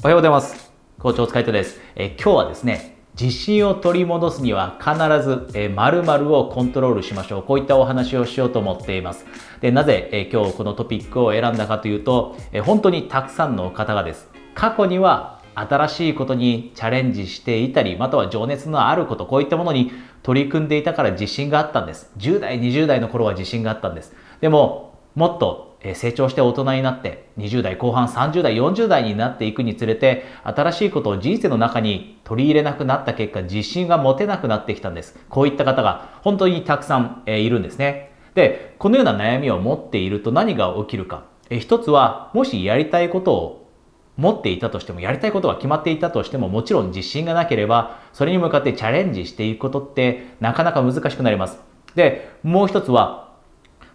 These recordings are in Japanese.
おはようございます。校長お疲れ様です。え今日はですね、自信を取り戻すには必ず、え〇〇をコントロールしましょう。こういったお話をしようと思っています。で、なぜ、え今日このトピックを選んだかというと、え本当にたくさんの方がです。過去には新しいことにチャレンジしていたり、または情熱のあること、こういったものに取り組んでいたから自信があったんです。10代、20代の頃は自信があったんです。でも、もっと成長して大人になって20代後半30代40代になっていくにつれて新しいことを人生の中に取り入れなくなった結果自信が持てなくなってきたんです。こういった方が本当にたくさんいるんですね。でこのような悩みを持っていると何が起きるか。一つはもしやりたいことを持っていたとしてもやりたいことが決まっていたとしてももちろん自信がなければそれに向かってチャレンジしていくことってなかなか難しくなります。でもう一つは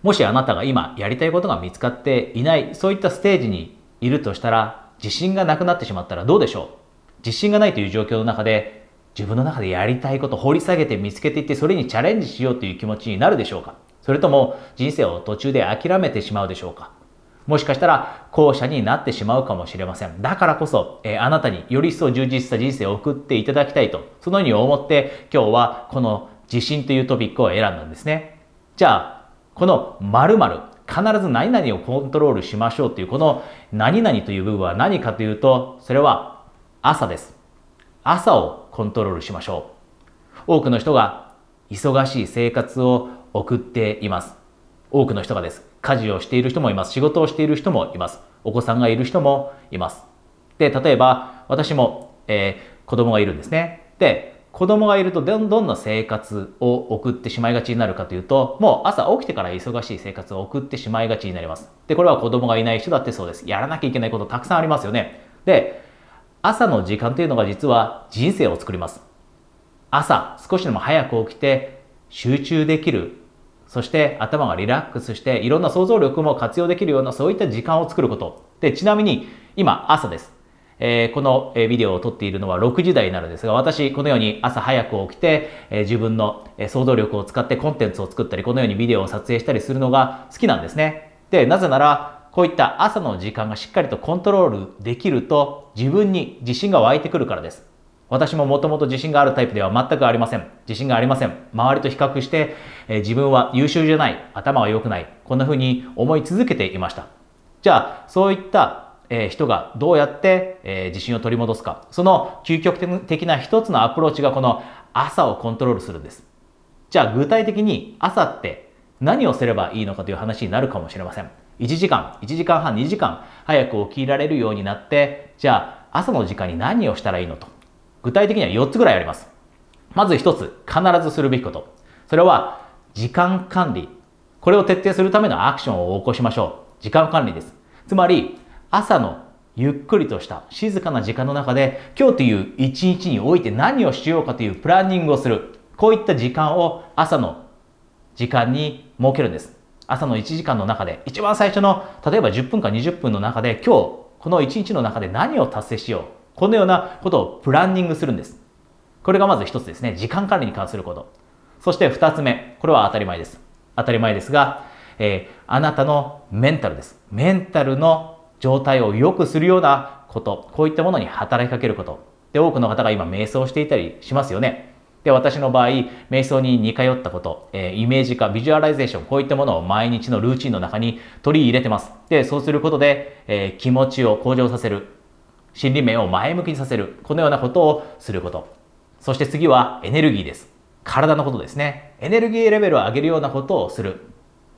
もしあなたが今やりたいことが見つかっていない、そういったステージにいるとしたら、自信がなくなってしまったらどうでしょう？自信がないという状況の中で、自分の中でやりたいこと掘り下げて見つけていって、それにチャレンジしようという気持ちになるでしょうか？それとも人生を途中で諦めてしまうでしょうか？もしかしたら後者になってしまうかもしれません。だからこそ、えー、あなたにより一層充実した人生を送っていただきたいと、そのように思って今日はこの自信というトピックを選んだんですね。じゃあ、この〇〇必ず何々をコントロールしましょうというこの何々という部分は何かというとそれは朝です。朝をコントロールしましょう。多くの人が忙しい生活を送っています。多くの人がです。家事をしている人もいます。仕事をしている人もいます。お子さんがいる人もいます。で、例えば私も、えー、子供がいるんですね。で、子供がいるとどんどんな生活を送ってしまいがちになるかというと、もう朝起きてから忙しい生活を送ってしまいがちになります。で、これは子供がいない人だってそうです。やらなきゃいけないことたくさんありますよね。で、朝の時間というのが実は人生を作ります。朝、少しでも早く起きて集中できる。そして頭がリラックスしていろんな想像力も活用できるようなそういった時間を作ること。で、ちなみに今朝です。えー、このビデオを撮っているのは6時台になるんですが、私、このように朝早く起きて、えー、自分の想像力を使ってコンテンツを作ったり、このようにビデオを撮影したりするのが好きなんですね。で、なぜなら、こういった朝の時間がしっかりとコントロールできると、自分に自信が湧いてくるからです。私ももともと自信があるタイプでは全くありません。自信がありません。周りと比較して、えー、自分は優秀じゃない、頭は良くない、こんな風に思い続けていました。じゃあ、そういったえ人がどうやって、え自信を取り戻すか。その究極的な一つのアプローチがこの朝をコントロールするんです。じゃあ具体的に朝って何をすればいいのかという話になるかもしれません。1時間、1時間半、2時間早く起きられるようになって、じゃあ朝の時間に何をしたらいいのと。具体的には4つぐらいあります。まず1つ、必ずするべきこと。それは時間管理。これを徹底するためのアクションを起こしましょう。時間管理です。つまり、朝のゆっくりとした静かな時間の中で今日という一日において何をしようかというプランニングをする。こういった時間を朝の時間に設けるんです。朝の1時間の中で一番最初の例えば10分か20分の中で今日この1日の中で何を達成しよう。このようなことをプランニングするんです。これがまず一つですね。時間管理に関すること。そして二つ目。これは当たり前です。当たり前ですが、えー、あなたのメンタルです。メンタルの状態を良くするようなこと、こういったものに働きかけること。で、多くの方が今瞑想していたりしますよね。で、私の場合、瞑想に似通ったこと、えー、イメージ化、ビジュアライゼーション、こういったものを毎日のルーチンの中に取り入れてます。で、そうすることで、えー、気持ちを向上させる。心理面を前向きにさせる。このようなことをすること。そして次はエネルギーです。体のことですね。エネルギーレベルを上げるようなことをする。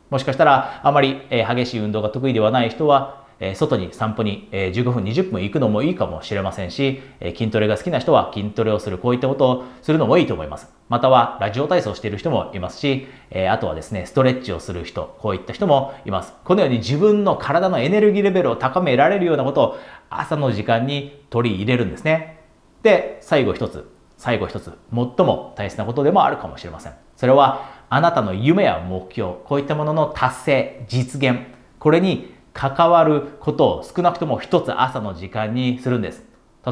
もしかしたら、あまり、え、激しい運動が得意ではない人は、外に散歩に、え15分20分行くのもいいかもしれませんし、筋トレが好きな人は筋トレをするこういったことをするのもいいと思います。またはラジオ体操をしている人もいますし、あとはですねストレッチをする人こういった人もいます。このように自分の体のエネルギーレベルを高められるようなことを朝の時間に取り入れるんですね。で最後一つ最後一つ最も大切なことでもあるかもしれません。それはあなたの夢や目標こういったものの達成実現これに関わることを少なくとも一つ朝の時間にするんです。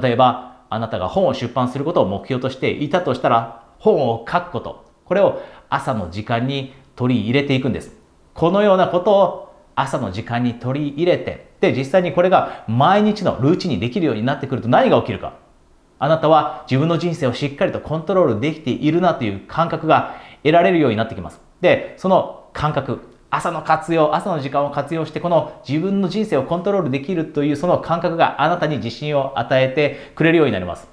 例えば、あなたが本を出版することを目標としていたとしたら、本を書くこと、これを朝の時間に取り入れていくんです。このようなことを朝の時間に取り入れて、で、実際にこれが毎日のルーチンにできるようになってくると何が起きるか。あなたは自分の人生をしっかりとコントロールできているなという感覚が得られるようになってきます。で、その感覚、朝の活用、朝の時間を活用して、この自分の人生をコントロールできるというその感覚があなたに自信を与えてくれるようになります。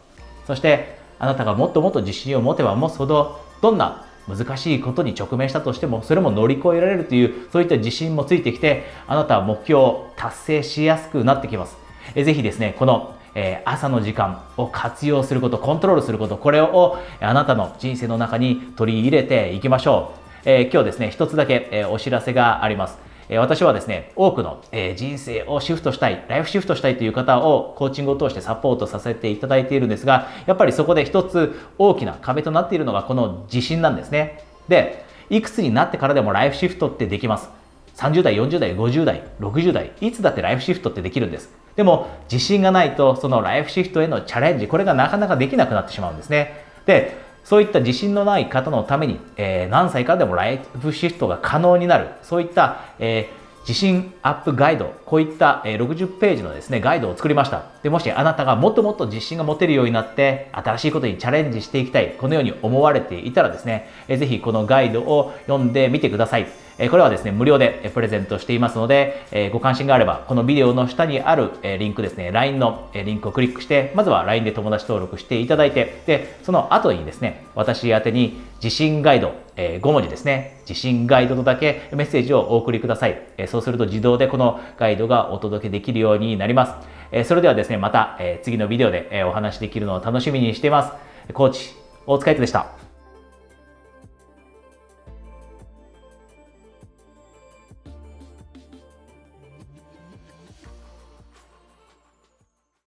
そして、あなたがもっともっと自信を持てば持つほど、どんな難しいことに直面したとしても、それも乗り越えられるという、そういった自信もついてきて、あなたは目標を達成しやすくなってきます。えぜひですね、このえ朝の時間を活用すること、コントロールすること、これをあなたの人生の中に取り入れていきましょう。えー、今日ですね、一つだけ、えお知らせがあります。え私はですね、多くの、え人生をシフトしたい、ライフシフトしたいという方をコーチングを通してサポートさせていただいているんですが、やっぱりそこで一つ大きな壁となっているのがこの自信なんですね。で、いくつになってからでもライフシフトってできます。30代、40代、50代、60代、いつだってライフシフトってできるんです。でも、自信がないと、そのライフシフトへのチャレンジ、これがなかなかできなくなってしまうんですね。で、そういった自信のない方のために、えー、何歳からでもライフシフトが可能になる、そういった、えー自信アップガイド、こういった60ページのですね、ガイドを作りました。で、もしあなたがもっともっと自信が持てるようになって、新しいことにチャレンジしていきたい、このように思われていたらですね、ぜひこのガイドを読んでみてください。これはですね、無料でプレゼントしていますので、ご関心があれば、このビデオの下にあるリンクですね、LINE のリンクをクリックして、まずは LINE で友達登録していただいて、で、その後にですね、私宛に自信ガイド、5文字ですね、自信ガイドとだけメッセージをお送りください。そうすると自動でこのガイドがお届けできるようになります。それではですね、また次のビデオでお話しできるのを楽しみにしています。コーチ、大塚イトでした？